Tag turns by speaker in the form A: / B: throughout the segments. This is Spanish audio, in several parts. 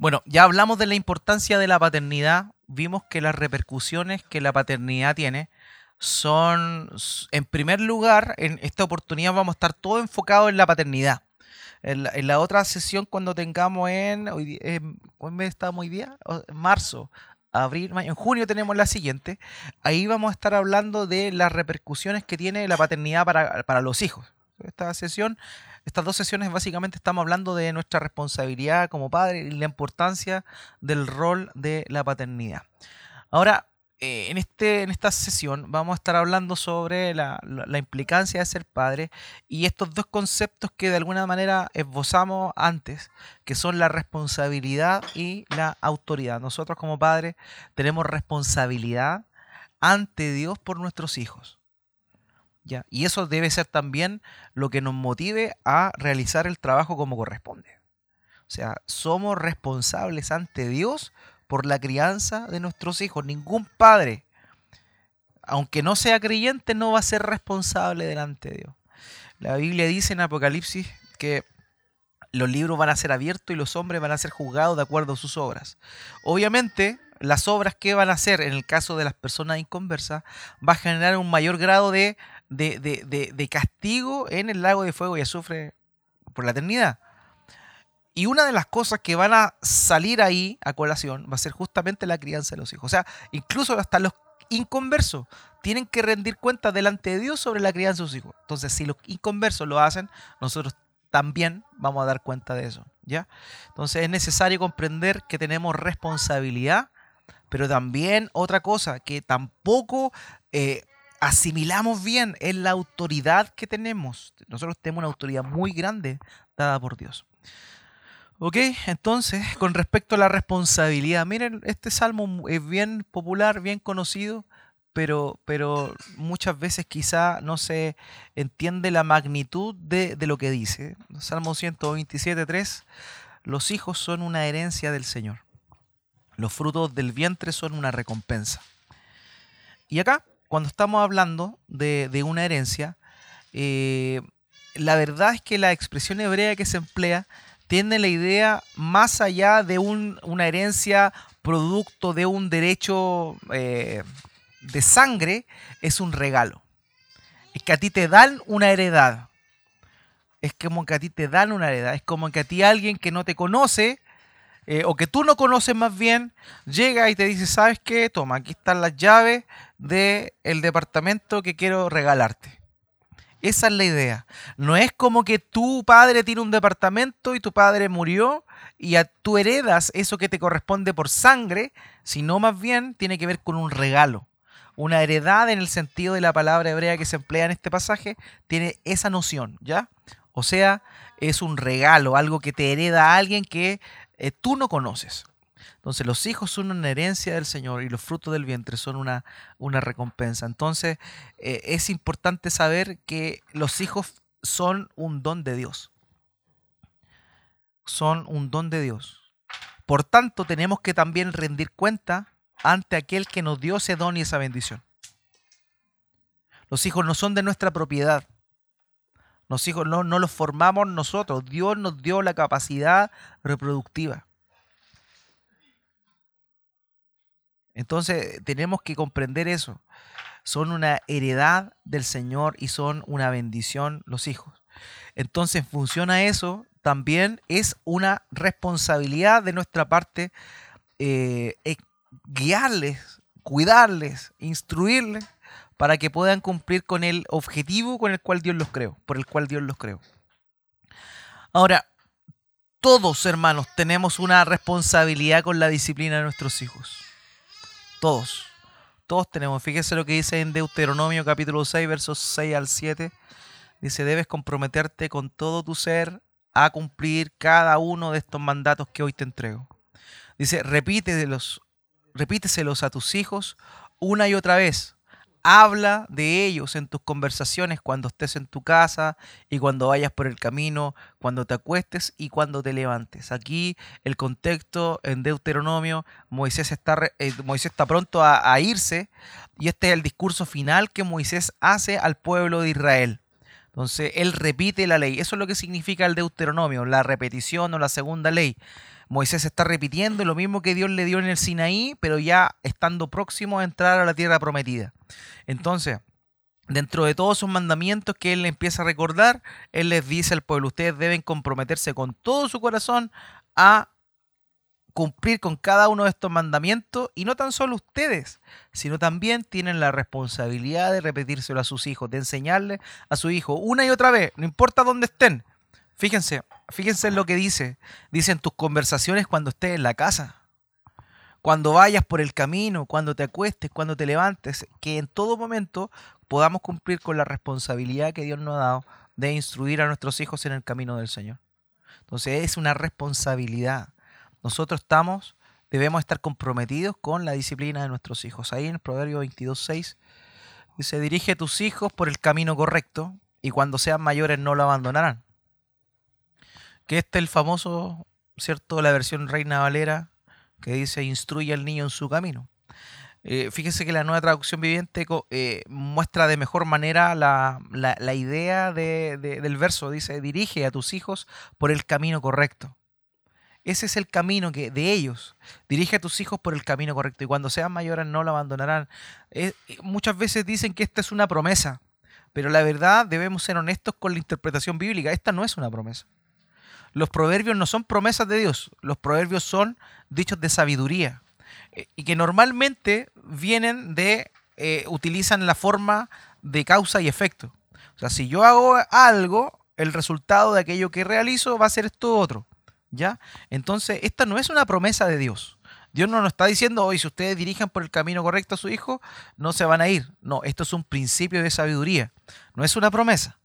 A: Bueno, ya hablamos de la importancia de la paternidad, vimos que las repercusiones que la paternidad tiene son, en primer lugar, en esta oportunidad vamos a estar todo enfocado en la paternidad. En la, otra sesión, cuando tengamos en, hoy, ¿cuál mes estamos hoy día? En marzo, abril, mayo, en junio tenemos la siguiente. Ahí vamos a estar hablando de las repercusiones que tiene la paternidad para, para los hijos. Esta sesión estas dos sesiones básicamente estamos hablando de nuestra responsabilidad como padre y la importancia del rol de la paternidad. Ahora, eh, en, este, en esta sesión vamos a estar hablando sobre la, implicancia de ser padre y estos dos conceptos que de alguna manera esbozamos antes, que son la responsabilidad y la autoridad. Nosotros como padres tenemos responsabilidad ante Dios por nuestros hijos. Y eso debe ser también lo que nos motive a realizar el trabajo como corresponde. O sea, somos responsables ante Dios por la crianza de nuestros hijos. Ningún padre, aunque no sea creyente, no va a ser responsable delante de Dios. La Biblia dice en Apocalipsis que los libros van a ser abiertos y los hombres van a ser juzgados de acuerdo a sus obras. Obviamente, las obras que van a hacer en el caso de las personas inconversas va a generar un mayor grado de de, castigo en el lago de fuego y azufre por la eternidad. Y una de las cosas que van a salir ahí a colación va a ser justamente la crianza de los hijos. O sea, incluso hasta los inconversos tienen que rendir cuenta delante de Dios sobre la crianza de sus hijos. Entonces, si los inconversos lo hacen, nosotros también vamos a dar cuenta de eso. ¿ya? Entonces, es necesario comprender que tenemos responsabilidad, pero también otra cosa, que tampoco eh, asimilamos bien en la autoridad que tenemos. Nosotros tenemos una autoridad muy grande dada por Dios. Ok, entonces, con respecto a la responsabilidad, miren, este salmo es bien popular, bien conocido, pero, pero muchas veces quizá no se entiende la magnitud de, de lo que dice. Salmo 127, 3, los hijos son una herencia del Señor. Los frutos del vientre son una recompensa. Y acá cuando estamos hablando de, una herencia, eh, la verdad es que la expresión hebrea que se emplea tiene la idea más allá de una herencia producto de un derecho eh, de sangre, es un regalo. Es que a ti te dan una heredad. Es como que a ti te dan una heredad. Es como que a ti alguien que no te conoce, eh, o que tú no conoces más bien, llega y te dice, ¿sabes qué? Toma, aquí están las llaves, del el departamento que quiero regalarte. Esa es la idea. No es como que tu padre tiene un departamento y tu padre murió y a, tú heredas eso que te corresponde por sangre, sino más bien tiene que ver con un regalo. Una heredad en el sentido de la palabra hebrea que se emplea en este pasaje tiene esa noción, ¿ya? O sea, es un regalo, algo que te hereda alguien que eh, tú no conoces. Entonces los hijos son una herencia del Señor y los frutos del vientre son una, una recompensa. Entonces eh, es importante saber que los hijos son un don de Dios. Son un don de Dios. Por tanto, tenemos que también rendir cuenta ante aquel que nos dio ese don y esa bendición. Los hijos no son de nuestra propiedad. Los hijos no, no los formamos nosotros. Dios nos dio la capacidad reproductiva. Entonces tenemos que comprender eso. Son una heredad del Señor y son una bendición los hijos. Entonces, en función a eso, también es una responsabilidad de nuestra parte eh, guiarles, cuidarles, instruirles para que puedan cumplir con el objetivo con el cual Dios los creó, por el cual Dios los creó. Ahora, todos hermanos tenemos una responsabilidad con la disciplina de nuestros hijos. Todos. Todos tenemos. Fíjese lo que dice en Deuteronomio capítulo 6, versos 6 al 7. Dice, debes comprometerte con todo tu ser a cumplir cada uno de estos mandatos que hoy te entrego. Dice, repíteselos, repíteselos a tus hijos una y otra vez Habla de ellos en tus conversaciones cuando estés en tu casa y cuando vayas por el camino, cuando te acuestes y cuando te levantes. Aquí el contexto en Deuteronomio, Moisés está, eh, Moisés está pronto a, a irse y este es el discurso final que Moisés hace al pueblo de Israel. Entonces, él repite la ley. Eso es lo que significa el Deuteronomio, la repetición o la segunda ley. Moisés está repitiendo lo mismo que Dios le dio en el Sinaí, pero ya estando próximo a entrar a la tierra prometida. Entonces, dentro de todos esos mandamientos que él le empieza a recordar, él les dice al pueblo, ustedes deben comprometerse con todo su corazón a cumplir con cada uno de estos mandamientos y no tan solo ustedes, sino también tienen la responsabilidad de repetírselo a sus hijos, de enseñarle a su hijo una y otra vez, no importa dónde estén. Fíjense, fíjense en lo que dice. Dicen tus conversaciones cuando estés en la casa, cuando vayas por el camino, cuando te acuestes, cuando te levantes, que en todo momento podamos cumplir con la responsabilidad que Dios nos ha dado de instruir a nuestros hijos en el camino del Señor. Entonces es una responsabilidad nosotros estamos, debemos estar comprometidos con la disciplina de nuestros hijos. Ahí en el Proverbio 22.6 dice, dirige a tus hijos por el camino correcto y cuando sean mayores no lo abandonarán. Que este es el famoso, ¿cierto? La versión Reina Valera que dice, instruye al niño en su camino. Eh, fíjese que la nueva traducción viviente eh, muestra de mejor manera la, idea del verso. Dice, dirige a tus hijos por el camino correcto. Ese es el camino que de ellos. Dirige a tus hijos por el camino correcto y cuando sean mayores no lo abandonarán. Eh, muchas veces dicen que esta es una promesa, pero la verdad debemos ser honestos con la interpretación bíblica. Esta no es una promesa. Los proverbios no son promesas de Dios, los proverbios son dichos de sabiduría eh, y que normalmente vienen de, eh, utilizan la forma de causa y efecto. O sea, si yo hago algo, el resultado de aquello que realizo va a ser esto otro. ¿Ya? Entonces, esta no es una promesa de Dios. Dios no nos está diciendo, hoy si ustedes dirijan por el camino correcto a su hijo, no se van a ir. No, esto es un principio de sabiduría. No es una promesa.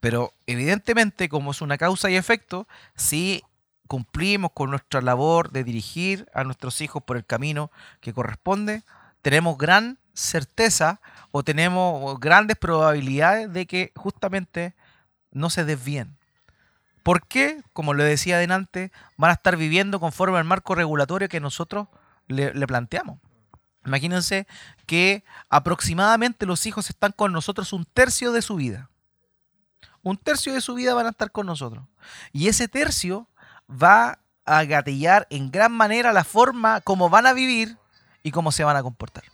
A: Pero evidentemente, como es una causa y efecto, si cumplimos con nuestra labor de dirigir a nuestros hijos por el camino que corresponde, tenemos gran certeza o tenemos grandes probabilidades de que justamente no se desvíen. ¿Por qué? Como le decía adelante, van a estar viviendo conforme al marco regulatorio que nosotros le, planteamos. Imagínense que aproximadamente los hijos están con nosotros un tercio de su vida. Un tercio de su vida van a estar con nosotros. Y ese tercio va a gatillar en gran manera la forma como van a vivir y cómo se van a comportar.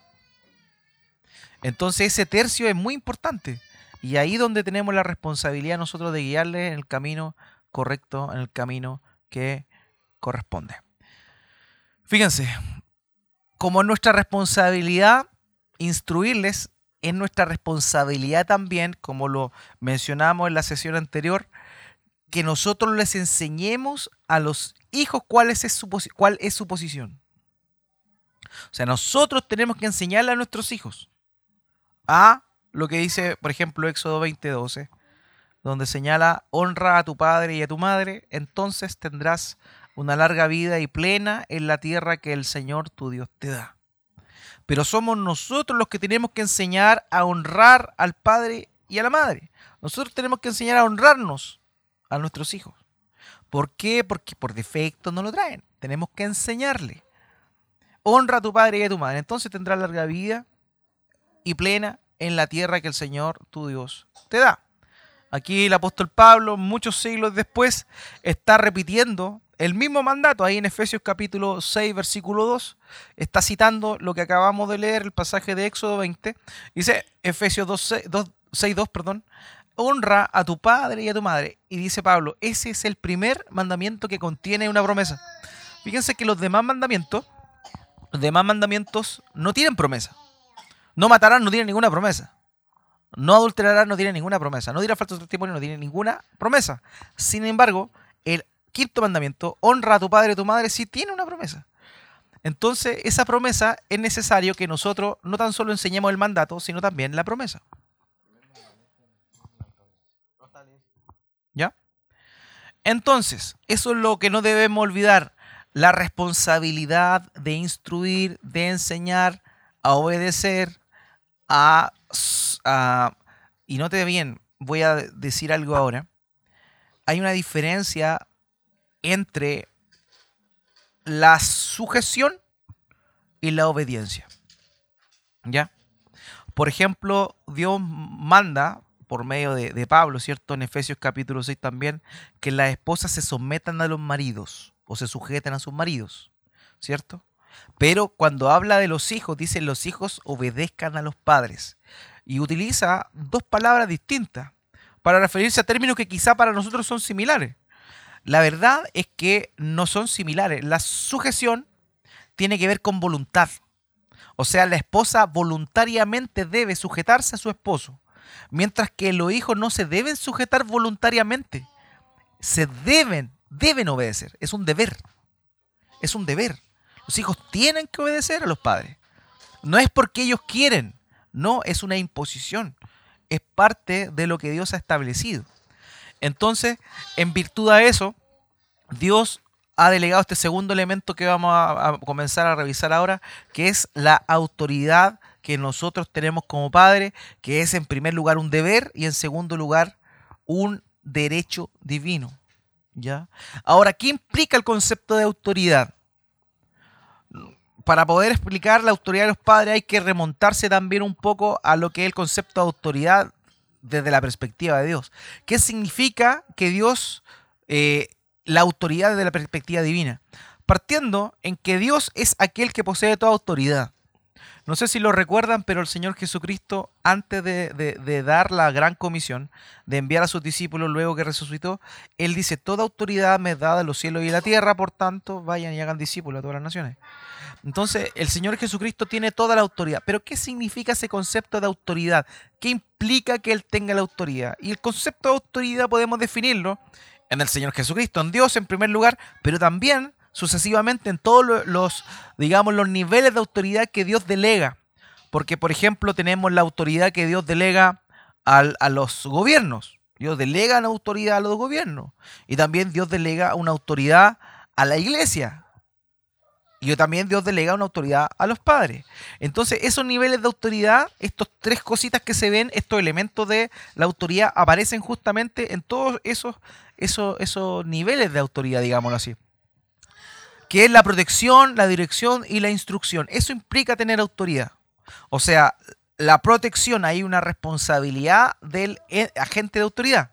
A: Entonces ese tercio es muy importante. Y ahí donde tenemos la responsabilidad nosotros de guiarles en el camino correcto, en el camino que corresponde. Fíjense, como es nuestra responsabilidad instruirles, es nuestra responsabilidad también, como lo mencionamos en la sesión anterior, que nosotros les enseñemos a los hijos cuál es su, cuál es su posición. O sea, nosotros tenemos que enseñarle a nuestros hijos a lo que dice, por ejemplo, Éxodo 20:12, donde señala, honra a tu padre y a tu madre, entonces tendrás una larga vida y plena en la tierra que el Señor tu Dios te da. Pero somos nosotros los que tenemos que enseñar a honrar al padre y a la madre. Nosotros tenemos que enseñar a honrarnos a nuestros hijos. ¿Por qué? Porque por defecto no lo traen. Tenemos que enseñarle. Honra a tu padre y a tu madre. Entonces tendrás larga vida y plena en la tierra que el Señor tu Dios te da. Aquí el apóstol Pablo, muchos siglos después, está repitiendo el mismo mandato. Ahí en Efesios capítulo 6, versículo 2, está citando lo que acabamos de leer, el pasaje de Éxodo 20. Dice Efesios 6, 2, perdón, honra a tu padre y a tu madre. Y dice Pablo, ese es el primer mandamiento que contiene una promesa. Fíjense que los demás mandamientos, los demás mandamientos no tienen promesa. No matarán, no tienen ninguna promesa. No adulterará no tiene ninguna promesa. No dirá falso testimonio, no tiene ninguna promesa. Sin embargo, quinto mandamiento, honra a tu padre y a tu madre, sí tiene una promesa. Entonces, esa promesa es necesario que nosotros no tan solo enseñemos el mandato, sino también la promesa. ¿Ya? Entonces, eso es lo que no debemos olvidar. La responsabilidad de instruir, de enseñar, a obedecer, a y note bien, voy a decir algo ahora. Hay una diferencia entre la sujeción y la obediencia. ¿Ya? Por ejemplo, Dios manda por medio de, Pablo, ¿cierto? En Efesios capítulo 6 también, que las esposas se sometan a los maridos. o se sujeten a sus maridos, ¿cierto? Pero cuando habla de los hijos, dice los hijos obedezcan a los padres. Y utiliza dos palabras distintas para referirse a términos que quizá para nosotros son similares. La verdad es que no son similares. La sujeción tiene que ver con voluntad. O sea, la esposa voluntariamente debe sujetarse a su esposo, mientras que los hijos no se deben sujetar voluntariamente. Se deben, deben obedecer. Es un deber. Es un deber. Los hijos tienen que obedecer a los padres. No es porque ellos quieren, no, es una imposición. Es parte de lo que Dios ha establecido. Entonces, en virtud de eso, Dios ha delegado este segundo elemento que vamos a, comenzar a revisar ahora, que es la autoridad que nosotros tenemos como padres, que es en primer lugar un deber y en segundo lugar un derecho divino. ¿Ya? Ahora, ¿qué implica el concepto de autoridad? Para poder explicar la autoridad de los padres hay que remontarse también un poco a lo que es el concepto de autoridad desde la perspectiva de Dios. ¿Qué significa que Dios, eh, la autoridad desde la perspectiva divina? Partiendo en que Dios es aquel que posee toda autoridad. No sé si lo recuerdan, pero el Señor Jesucristo, antes de, dar la gran comisión, de enviar a sus discípulos luego que resucitó, Él dice, toda autoridad me es dada en los cielos y la tierra, por tanto, vayan y hagan discípulos a todas las naciones. Entonces, el Señor Jesucristo tiene toda la autoridad. Pero, ¿qué significa ese concepto de autoridad? ¿Qué implica que Él tenga la autoridad? Y el concepto de autoridad podemos definirlo en el Señor Jesucristo, en Dios en primer lugar, pero también sucesivamente en todos los, digamos, los niveles de autoridad que Dios delega. Porque, por ejemplo, tenemos la autoridad que Dios delega a los gobiernos. Dios delega una autoridad a los gobiernos. Y también Dios delega una autoridad a la iglesia. Y también Dios delega una autoridad a los padres. Entonces, esos niveles de autoridad, estos tres cositas que se ven, estos elementos de la autoridad, aparecen justamente en todos esos, esos, esos niveles de autoridad, digámoslo así. Que es la protección, la dirección y la instrucción. Eso implica tener autoridad. O sea, la protección, hay una responsabilidad del e, agente de autoridad.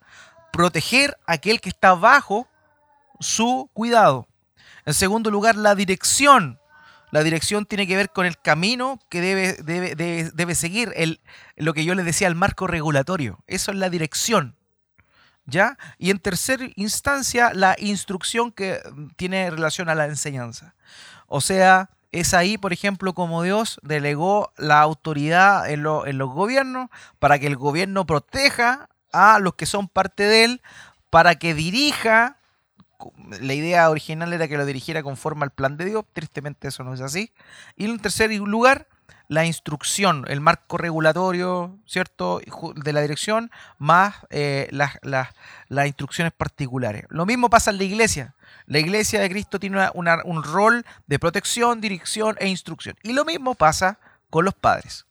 A: Proteger a aquel que está bajo su cuidado. En segundo lugar, la dirección. La dirección tiene que ver con el camino que debe, debe, seguir, el, lo que yo les decía, el marco regulatorio. Eso es la dirección. ¿Ya? Y en tercera instancia, la instrucción que tiene relación a la enseñanza. O sea, es ahí, por ejemplo, como Dios delegó la autoridad en, en los gobiernos para que el gobierno proteja a los que son parte de él, para que dirija la idea original era que lo dirigiera conforme al plan de Dios, tristemente eso no es así. Y en tercer lugar, la instrucción, el marco regulatorio, ¿cierto?, de la dirección, más eh, las, instrucciones particulares. Lo mismo pasa en la iglesia. La iglesia de Cristo tiene un rol de protección, dirección e instrucción. Y lo mismo pasa con los padres.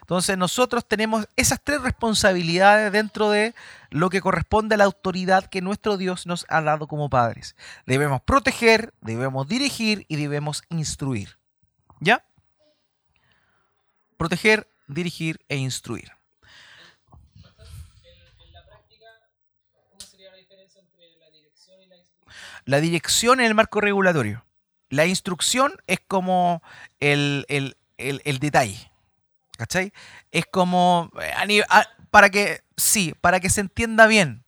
A: Entonces nosotros tenemos esas tres responsabilidades dentro de lo que corresponde a la autoridad que nuestro Dios nos ha dado como padres. Debemos proteger, debemos dirigir y debemos instruir. ¿Ya? Proteger, dirigir e instruir. La dirección en el marco regulatorio. La instrucción es como el, el detalle. ¿Cachai? Es como, eh, para que, sí, para que se entienda bien,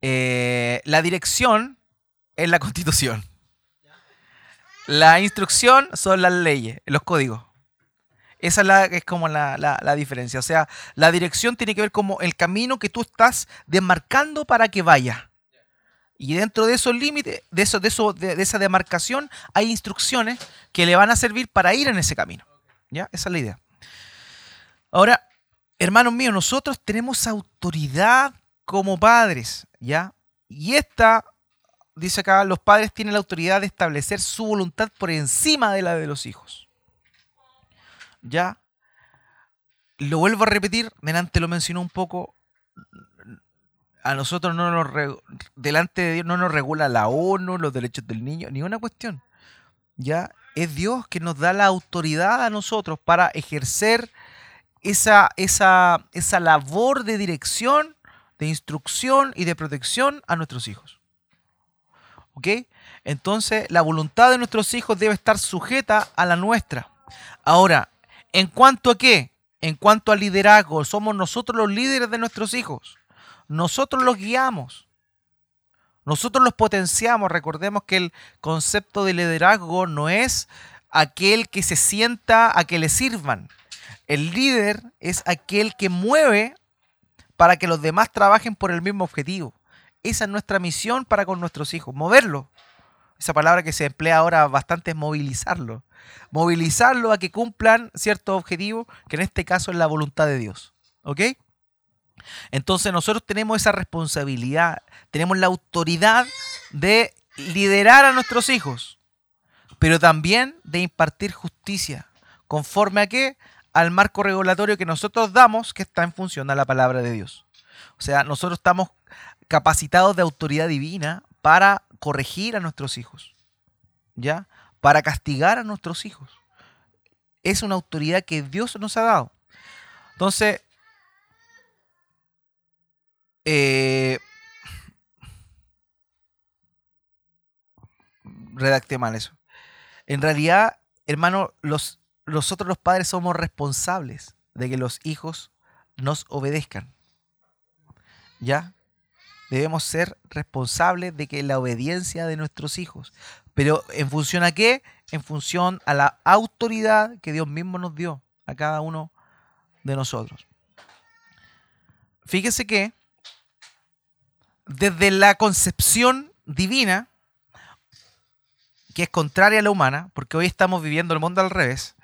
A: eh, la dirección es la constitución. La instrucción son las leyes, los códigos. Esa es, la, como la, la, diferencia. O sea, la dirección tiene que ver como el camino que tú estás demarcando para que vaya. Y dentro de esos límites, de, eso, de, eso, de esa demarcación, hay instrucciones que le van a servir para ir en ese camino. ¿Ya? Esa es la idea. Ahora, hermanos míos, nosotros tenemos autoridad como padres, ¿ya? Y esta, dice acá, los padres tienen la autoridad de establecer su voluntad por encima de la de los hijos. ¿Ya? Lo vuelvo a repetir, delante lo mencionó un poco, a nosotros no nos, delante de Dios no nos regula la ONU, los derechos del niño, ni una cuestión. ¿Ya? Es Dios que nos da la autoridad a nosotros para ejercer esa, esa, esa labor de dirección, de instrucción y de protección a nuestros hijos. ¿Ok? entonces la voluntad de nuestros hijos debe estar sujeta a la nuestra. Ahora, ¿en cuanto a qué? En cuanto al liderazgo, somos nosotros los líderes de nuestros hijos. Nosotros los guiamos. Nosotros los potenciamos. Recordemos que el concepto de liderazgo no es aquel que se sienta a que le sirvan. El líder es aquel que mueve para que los demás trabajen por el mismo objetivo. Esa es nuestra misión para con nuestros hijos, moverlo. Esa palabra que se emplea ahora bastante es movilizarlo. Movilizarlo a que cumplan ciertos objetivos, que en este caso es la voluntad de Dios. ¿Ok? Entonces nosotros tenemos esa responsabilidad, tenemos la autoridad de liderar a nuestros hijos, pero también de impartir justicia. ¿Conforme a qué? Al marco regulatorio que nosotros damos, que está en función a la palabra de Dios. O sea, nosotros estamos capacitados de autoridad divina para corregir a nuestros hijos, ¿ya? Para castigar a nuestros hijos. Es una autoridad que Dios nos ha dado. Entonces, eh, redacté mal eso. En realidad, hermano, los, nosotros los padres somos responsables de que los hijos nos obedezcan. ¿Ya? Debemos ser responsables de que la obediencia de nuestros hijos. Pero ¿en función a qué? En función a la autoridad que Dios mismo nos dio a cada uno de nosotros. Fíjese que desde la concepción divina, que es contraria a la humana, porque hoy estamos viviendo el mundo al revés,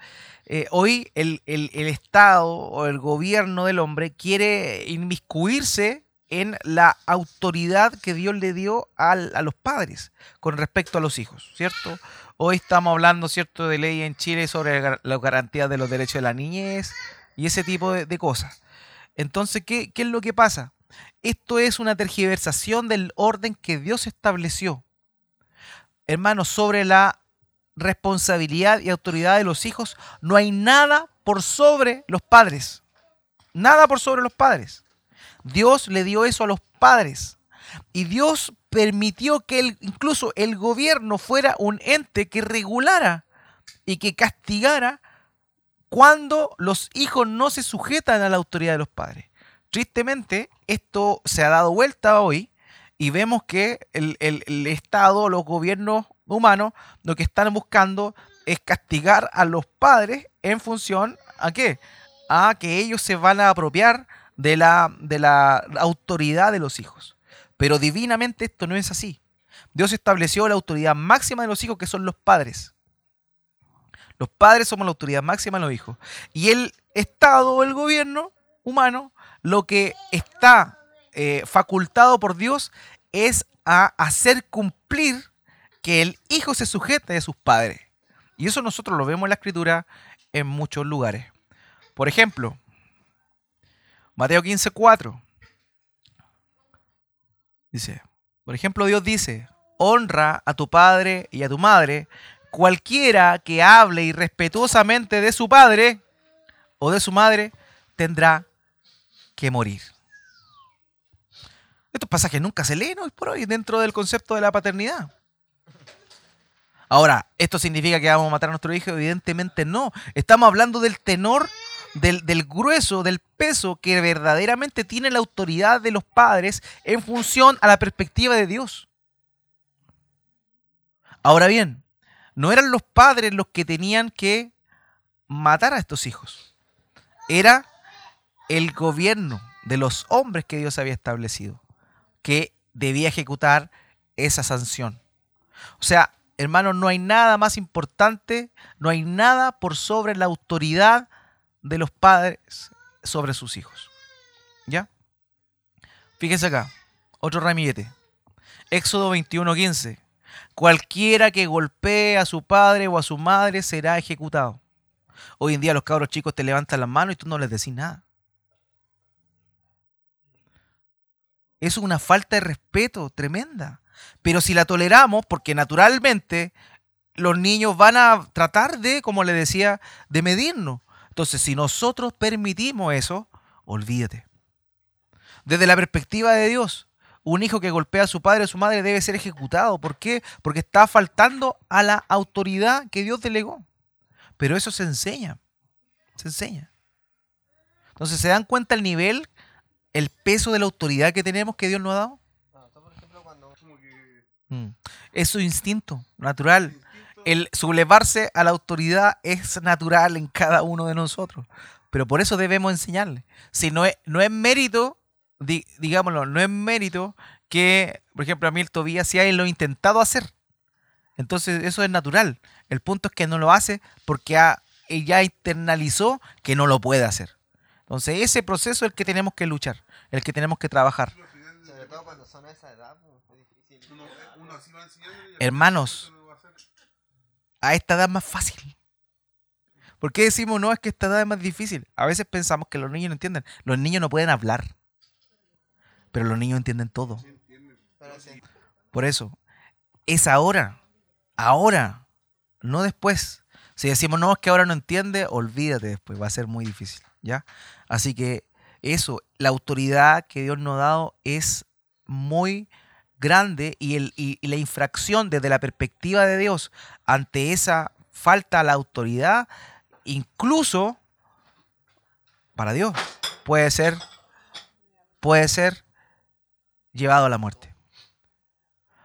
A: eh, hoy el, Estado o el gobierno del hombre quiere inmiscuirse en la autoridad que Dios le dio a los padres con respecto a los hijos, ¿cierto? Hoy estamos hablando, ¿cierto?, de ley en Chile sobre la garantía de los derechos de la niñez y ese tipo de, cosas. Entonces, ¿qué, ¿qué es lo que pasa? Esto es una tergiversación del orden que Dios estableció. Hermanos, sobre la responsabilidad y autoridad de los hijos, no hay nada por sobre los padres. Nada por sobre los padres. Dios le dio eso a los padres. Y Dios permitió que incluso el gobierno fuera un ente que regulara y que castigara cuando los hijos no se sujetan a la autoridad de los padres. Tristemente, esto se ha dado vuelta hoy y vemos que el, Estado, los gobiernos humanos, lo que están buscando es castigar a los padres en función a qué? A que ellos se van a apropiar de la, de la autoridad de los hijos. Pero divinamente esto no es así. Dios estableció la autoridad máxima de los hijos que son los padres. Los padres somos la autoridad máxima de los hijos. Y el Estado el gobierno humano lo que está eh, facultado por Dios es a hacer cumplir que el hijo se sujete a sus padres. Y eso nosotros lo vemos en la escritura en muchos lugares. Por ejemplo, Mateo 15, 4. Dice, por ejemplo, Dios dice, honra a tu padre y a tu madre, cualquiera que hable irrespetuosamente de su padre o de su madre tendrá que morir. Estos pasajes nunca se leen hoy por hoy dentro del concepto de la paternidad. Ahora, ¿esto significa que vamos a matar a nuestro hijo? Evidentemente no. Estamos hablando del tenor, del, del, grueso, del peso que verdaderamente tiene la autoridad de los padres en función a la perspectiva de Dios. Ahora bien, no eran los padres los que tenían que matar a estos hijos. Era el gobierno de los hombres que Dios había establecido, que debía ejecutar esa sanción. O sea, hermanos, no hay nada más importante, no hay nada por sobre la autoridad de los padres sobre sus hijos. ¿Ya? Fíjense acá, otro ramillete. Éxodo 21:15. Cualquiera que golpee a su padre o a su madre será ejecutado. Hoy en día los cabros chicos te levantan las manos y tú no les decís nada. Es una falta de respeto tremenda. Pero si la toleramos, porque naturalmente los niños van a tratar de, como le decía, de medirnos. Entonces, si nosotros permitimos eso, olvídate. Desde la perspectiva de Dios, un hijo que golpea a su padre o su madre debe ser ejecutado. ¿Por qué? Porque está faltando a la autoridad que Dios delegó. Pero eso se enseña. Se enseña. Entonces, ¿se dan cuenta el nivel, el peso de la autoridad que tenemos que Dios nos ha dado? Mm. Es su instinto natural. El sublevarse a la autoridad es natural en cada uno de nosotros. Pero por eso debemos enseñarle. Si no es, no es mérito, digámoslo, no es mérito que, por ejemplo, a mí el Tobías si él lo ha intentado hacer. Entonces eso es natural. El punto es que no lo hace porque ya internalizó que no lo puede hacer. Entonces ese proceso es el que tenemos que luchar, el que tenemos que trabajar. Hermanos, a esta edad es más fácil. ¿Por qué decimos no? Es que esta edad es más difícil. A veces pensamos que los niños no entienden. Los niños no pueden hablar. Pero los niños entienden todo. Por eso, es ahora. Ahora. No después. Si decimos no, es que ahora no entiende, olvídate después. Va a ser muy difícil. ¿Ya? Así que eso, la autoridad que Dios nos ha dado es muy grande y, el, y la infracción desde la perspectiva de Dios ante esa falta a la autoridad incluso para Dios puede ser puede ser llevado a la muerte.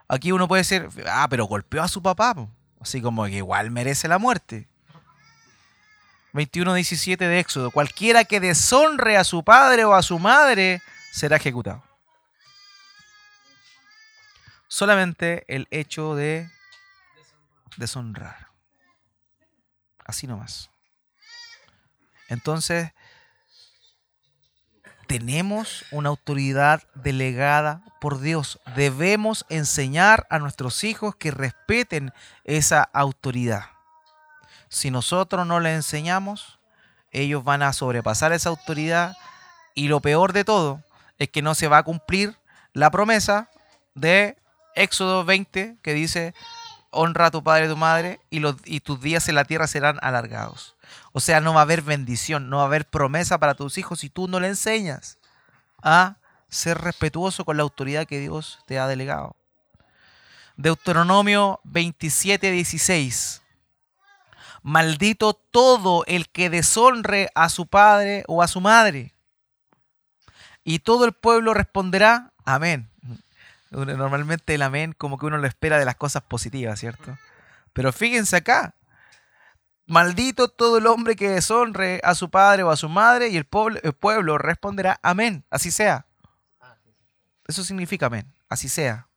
A: Aquí uno puede decir, ah, pero golpeó a su papá, así como que igual merece la muerte. 21.17 de Éxodo, cualquiera que deshonre a su padre o a su madre será ejecutado. Solamente el hecho de deshonrar. Así nomás. Entonces, tenemos una autoridad delegada por Dios. Debemos enseñar a nuestros hijos que respeten esa autoridad. Si nosotros no les enseñamos, ellos van a sobrepasar esa autoridad y lo peor de todo es que no se va a cumplir la promesa de Éxodo 20 que dice, honra a tu padre y tu madre y, los, y tus días en la tierra serán alargados. O sea, no va a haber bendición, no va a haber promesa para tus hijos si tú no le enseñas a ser respetuoso con la autoridad que Dios te ha delegado. Deuteronomio 27, 16. Maldito todo el que deshonre a su padre o a su madre. Y todo el pueblo responderá, amén. Normalmente el amén como que uno lo espera de las cosas positivas, ¿cierto? Pero fíjense acá, Maldito todo el hombre que deshonre a su padre o a su madre, y el pueblo, responderá amén, así sea. Eso significa amén, así sea.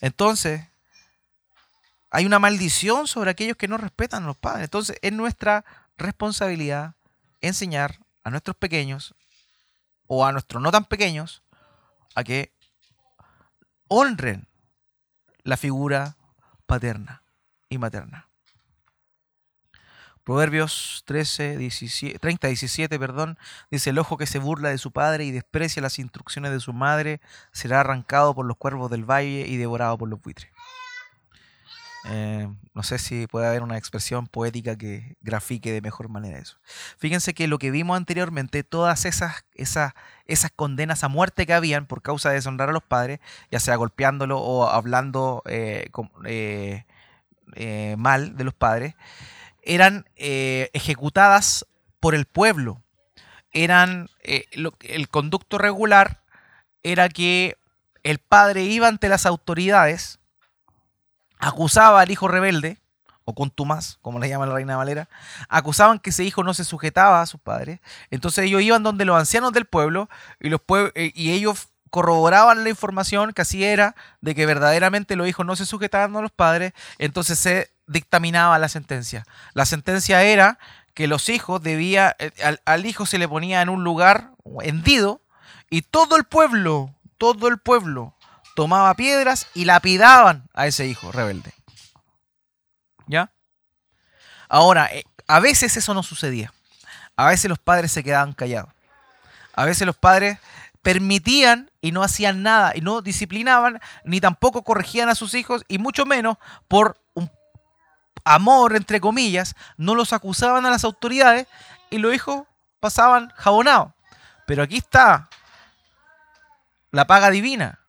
A: Entonces, hay una maldición sobre aquellos que no respetan a los padres. Entonces, es nuestra responsabilidad enseñar a nuestros pequeños o a nuestros no tan pequeños a que honren la figura paterna y materna. Proverbios 13, 17, 30, 17, perdón, dice, el ojo que se burla de su padre y desprecia las instrucciones de su madre será arrancado por los cuervos del valle y devorado por los buitres. Eh, no sé si puede haber una expresión poética que grafique de mejor manera eso. Fíjense que lo que vimos anteriormente, todas esas, esas, esas condenas a muerte que habían por causa de deshonrar a los padres, ya sea golpeándolo o hablando eh, eh, mal de los padres, eran ejecutadas por el pueblo. Eran eh, el conducto regular era que el padre iba ante las autoridades, acusaba al hijo rebelde, o contumaz, como le llama la reina Valera, acusaban que ese hijo no se sujetaba a sus padres. Entonces ellos iban donde los ancianos del pueblo eh, y ellos corroboraban la información que así era de que verdaderamente los hijos no se sujetaban a los padres. Entonces se dictaminaba la sentencia. La sentencia era que los hijos debía, eh, al, hijo se le ponía en un lugar hendido y todo el pueblo, todo el pueblo tomaba piedras y lapidaban a ese hijo rebelde. ¿Ya? Ahora, eh, a veces eso no sucedía. A veces los padres se quedaban callados. A veces los padres permitían y no hacían nada y no disciplinaban ni tampoco corregían a sus hijos y mucho menos por amor, entre comillas, no los acusaban a las autoridades y los hijos pasaban jabonados. Pero aquí está la paga divina.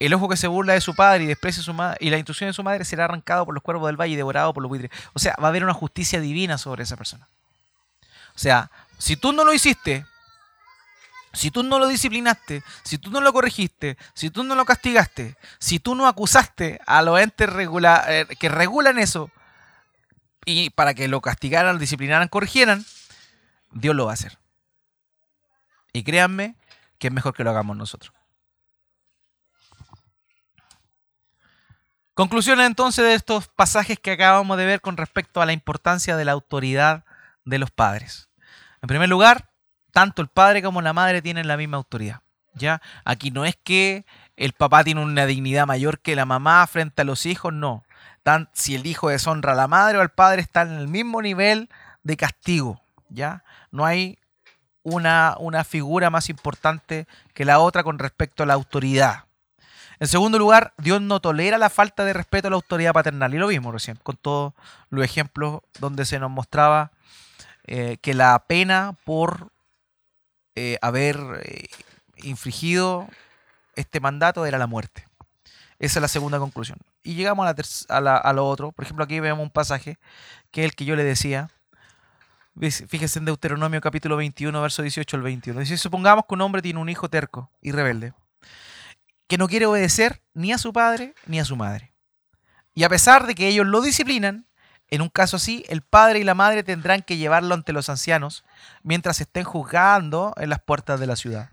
A: El ojo que se burla de su padre y desprecia su madre y la instrucción de su madre será arrancado por los cuervos del valle y devorado por los buitres. O sea, va a haber una justicia divina sobre esa persona. O sea, si tú no lo hiciste, si tú no lo disciplinaste, si tú no lo corregiste, si tú no lo castigaste, si tú no acusaste a los entes eh, que regulan eso y para que lo castigaran, lo disciplinaran, corrigieran, Dios lo va a hacer. Y créanme que es mejor que lo hagamos nosotros. Conclusiones entonces de estos pasajes que acabamos de ver con respecto a la importancia de la autoridad de los padres. En primer lugar, tanto el padre como la madre tienen la misma autoridad. ¿ya? Aquí no es que el papá tiene una dignidad mayor que la mamá frente a los hijos, no. Si el hijo deshonra a la madre o al padre, están en el mismo nivel de castigo. ¿ya? No hay una, una figura más importante que la otra con respecto a la autoridad. En segundo lugar, Dios no tolera la falta de respeto a la autoridad paternal. Y lo vimos recién, con todos los ejemplos donde se nos mostraba eh, que la pena por eh, haber eh, infringido este mandato era la muerte. Esa es la segunda conclusión. Y llegamos a, a, lo otro. Por ejemplo, aquí vemos un pasaje que es el que yo le decía. Fíjense en Deuteronomio capítulo 21, verso 18 al 21. Dice, supongamos que un hombre tiene un hijo terco y rebelde que no quiere obedecer ni a su padre ni a su madre. Y a pesar de que ellos lo disciplinan, en un caso así, el padre y la madre tendrán que llevarlo ante los ancianos mientras estén juzgando en las puertas de la ciudad.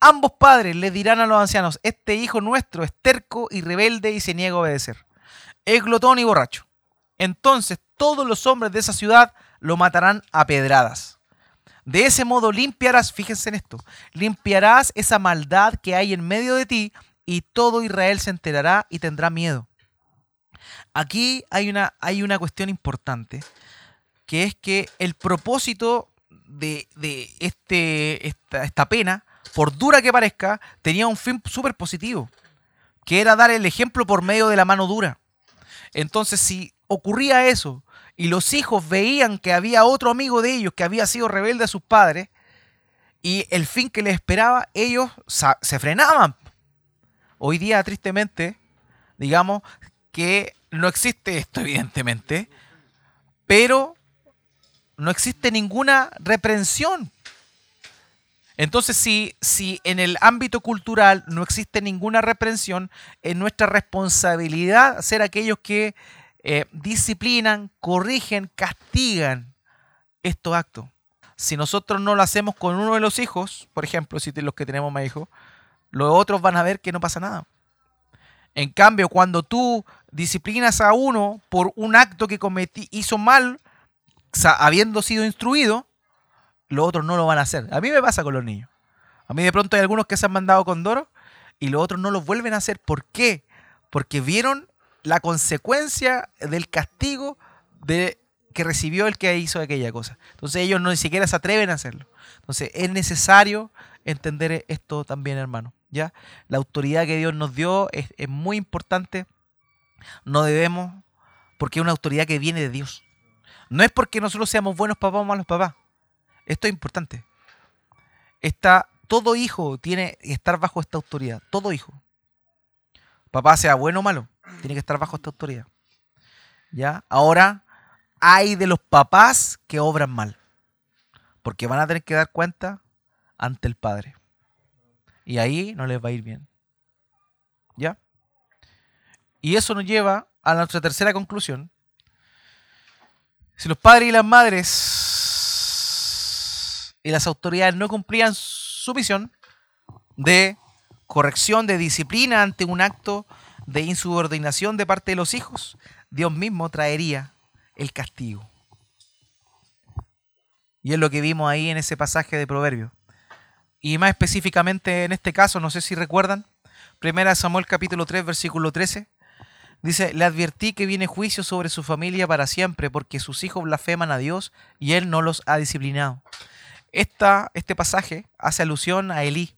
A: Ambos padres le dirán a los ancianos, este hijo nuestro es terco y rebelde y se niega a obedecer. Es glotón y borracho. Entonces todos los hombres de esa ciudad lo matarán a pedradas. De ese modo limpiarás, fíjense en esto, limpiarás esa maldad que hay en medio de ti y todo Israel se enterará y tendrá miedo. Aquí hay una, hay una cuestión importante, que es que el propósito de, este, esta, esta pena, por dura que parezca, tenía un fin súper positivo, que era dar el ejemplo por medio de la mano dura. Entonces, si ocurría eso, y los hijos veían que había otro amigo de ellos que había sido rebelde a sus padres y el fin que les esperaba, ellos se frenaban. Hoy día, tristemente, digamos que no existe esto, evidentemente, pero no existe ninguna reprensión. Entonces, si, si en el ámbito cultural no existe ninguna reprensión, es nuestra responsabilidad ser aquellos que eh, disciplinan, corrigen, castigan estos actos. Si nosotros no lo hacemos con uno de los hijos, por ejemplo, si los que tenemos más hijos, los otros van a ver que no pasa nada. En cambio, cuando tú disciplinas a uno por un acto que cometí, hizo mal, habiendo sido instruido, los otros no lo van a hacer. A mí me pasa con los niños. A mí de pronto hay algunos que se han mandado con Doro y los otros no lo vuelven a hacer. ¿Por qué? Porque vieron la consecuencia del castigo de que recibió el que hizo aquella cosa. Entonces ellos no ni siquiera se atreven a hacerlo. Entonces es necesario entender esto también, hermano. ¿ya? La autoridad que Dios nos dio es, muy importante. No debemos, porque es una autoridad que viene de Dios. No es porque nosotros seamos buenos papás o malos papás. Esto es importante. Está, todo hijo tiene que estar bajo esta autoridad. Todo hijo. Papá sea bueno o malo tiene que estar bajo esta autoridad. ¿Ya? Ahora, hay de los papás que obran mal. Porque van a tener que dar cuenta ante el Padre. Y ahí no les va a ir bien. ¿Ya? Y eso nos lleva a nuestra tercera conclusión. Si los padres y las madres y las autoridades no cumplían su misión de corrección, de disciplina ante un acto de insubordinación de parte de los hijos, Dios mismo traería el castigo. Y es lo que vimos ahí en ese pasaje de Proverbios. Y más específicamente en este caso, no sé si recuerdan, 1 Samuel capítulo 3, versículo 13, dice, le advertí que viene juicio sobre su familia para siempre, porque sus hijos blasfeman a Dios y él no los ha disciplinado. Esta, este pasaje hace alusión a Elí.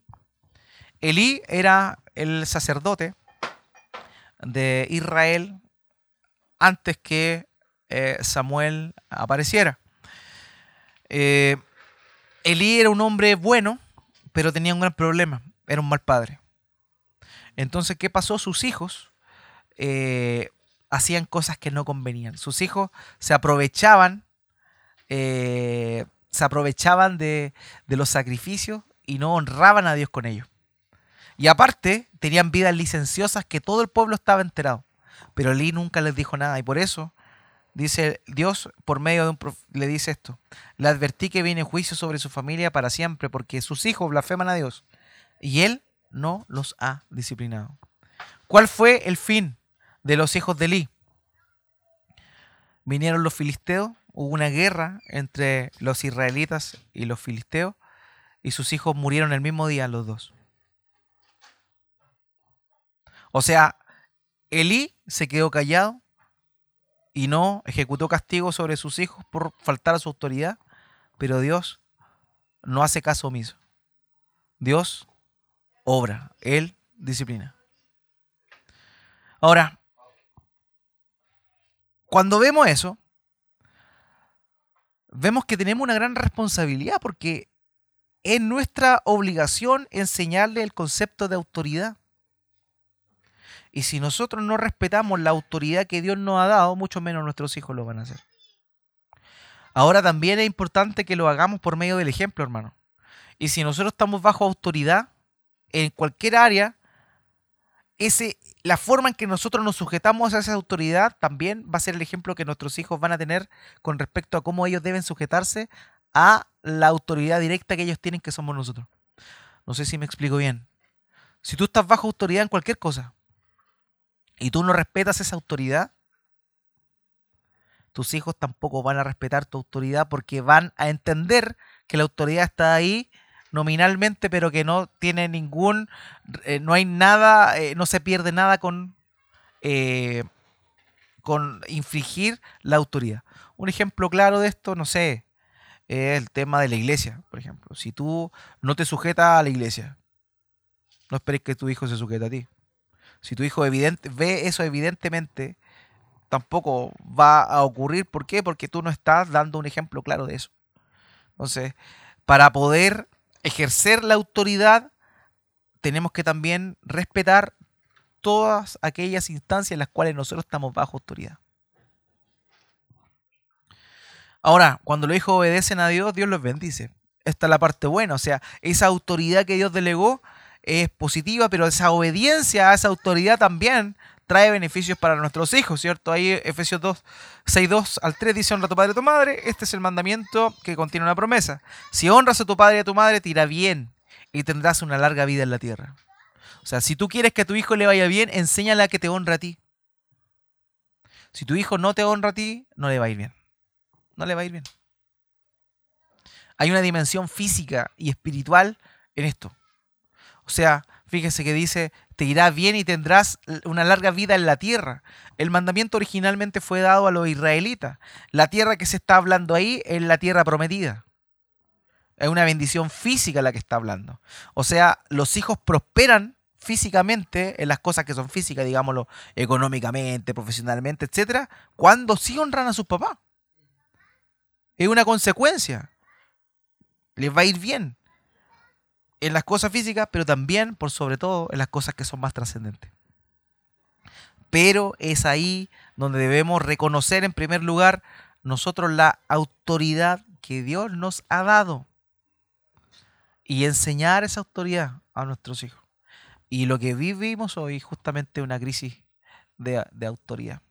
A: Elí era el sacerdote de Israel antes que eh, Samuel apareciera. Eh, Elí era un hombre bueno, pero tenía un gran problema, era un mal padre. Entonces, ¿qué pasó? Sus hijos eh, hacían cosas que no convenían. Sus hijos se aprovechaban, se aprovechaban de los sacrificios y no honraban a Dios con ellos. Y aparte, tenían vidas licenciosas que todo el pueblo estaba enterado. Pero Elí nunca les dijo nada y por eso dice Dios por medio de un le dice esto. Le advertí que viene juicio sobre su familia para siempre porque sus hijos blasfeman a Dios y él no los ha disciplinado. ¿Cuál fue el fin de los hijos de Elí? Vinieron los filisteos, hubo una guerra entre los israelitas y los filisteos y sus hijos murieron el mismo día los dos. O sea, Elí se quedó callado y no ejecutó castigo sobre sus hijos por faltar a su autoridad, pero Dios no hace caso omiso. Dios obra, Él disciplina. Ahora, cuando vemos eso, vemos que tenemos una gran responsabilidad porque es nuestra obligación enseñarle el concepto de autoridad. Y si nosotros no respetamos la autoridad que Dios nos ha dado, mucho menos nuestros hijos lo van a hacer. Ahora también es importante que lo hagamos por medio del ejemplo, hermano. Y si nosotros estamos bajo autoridad en cualquier área, ese, la forma en que nosotros nos sujetamos a esa autoridad también va a ser el ejemplo que nuestros hijos van a tener con respecto a cómo ellos deben sujetarse a la autoridad directa que ellos tienen, que somos nosotros. No sé si me explico bien. Si tú estás bajo autoridad en cualquier cosa, y tú no respetas esa autoridad, tus hijos tampoco van a respetar tu autoridad porque van a entender que la autoridad está ahí nominalmente, pero que no tiene ningún, eh, no hay nada, eh, no se pierde nada con, eh, con infringir la autoridad. Un ejemplo claro de esto, no sé, es el tema de la iglesia, por ejemplo. Si tú no te sujetas a la iglesia, no esperes que tu hijo se sujete a ti. Si tu hijo ve eso evidentemente, tampoco va a ocurrir. ¿Por qué? Porque tú no estás dando un ejemplo claro de eso. Entonces, para poder ejercer la autoridad, tenemos que también respetar todas aquellas instancias en las cuales nosotros estamos bajo autoridad. Ahora, cuando los hijos obedecen a Dios, Dios los bendice. Esta es la parte buena, o sea, esa autoridad que Dios delegó es positiva, pero esa obediencia a esa autoridad también trae beneficios para nuestros hijos, ¿cierto? Ahí Efesios 2, 6, 2 al 3 dice honra a tu padre y a tu madre. Este es el mandamiento que contiene una promesa. Si honras a tu padre y a tu madre, te irá bien y tendrás una larga vida en la tierra. O sea, si tú quieres que a tu hijo le vaya bien, enséñale a que te honra a ti. Si tu hijo no te honra a ti, no le va a ir bien. No le va a ir bien. Hay una dimensión física y espiritual en esto. O sea, fíjese que dice, te irá bien y tendrás una larga vida en la tierra. El mandamiento originalmente fue dado a los israelitas. La tierra que se está hablando ahí es la tierra prometida. Es una bendición física la que está hablando. O sea, los hijos prosperan físicamente en las cosas que son físicas, digámoslo, económicamente, profesionalmente, etcétera, cuando sí honran a sus papás. Es una consecuencia. Les va a ir bien en las cosas físicas, pero también, por sobre todo, en las cosas que son más trascendentes. Pero es ahí donde debemos reconocer en primer lugar nosotros la autoridad que Dios nos ha dado y enseñar esa autoridad a nuestros hijos. Y lo que vivimos hoy justamente una crisis de, de autoridad.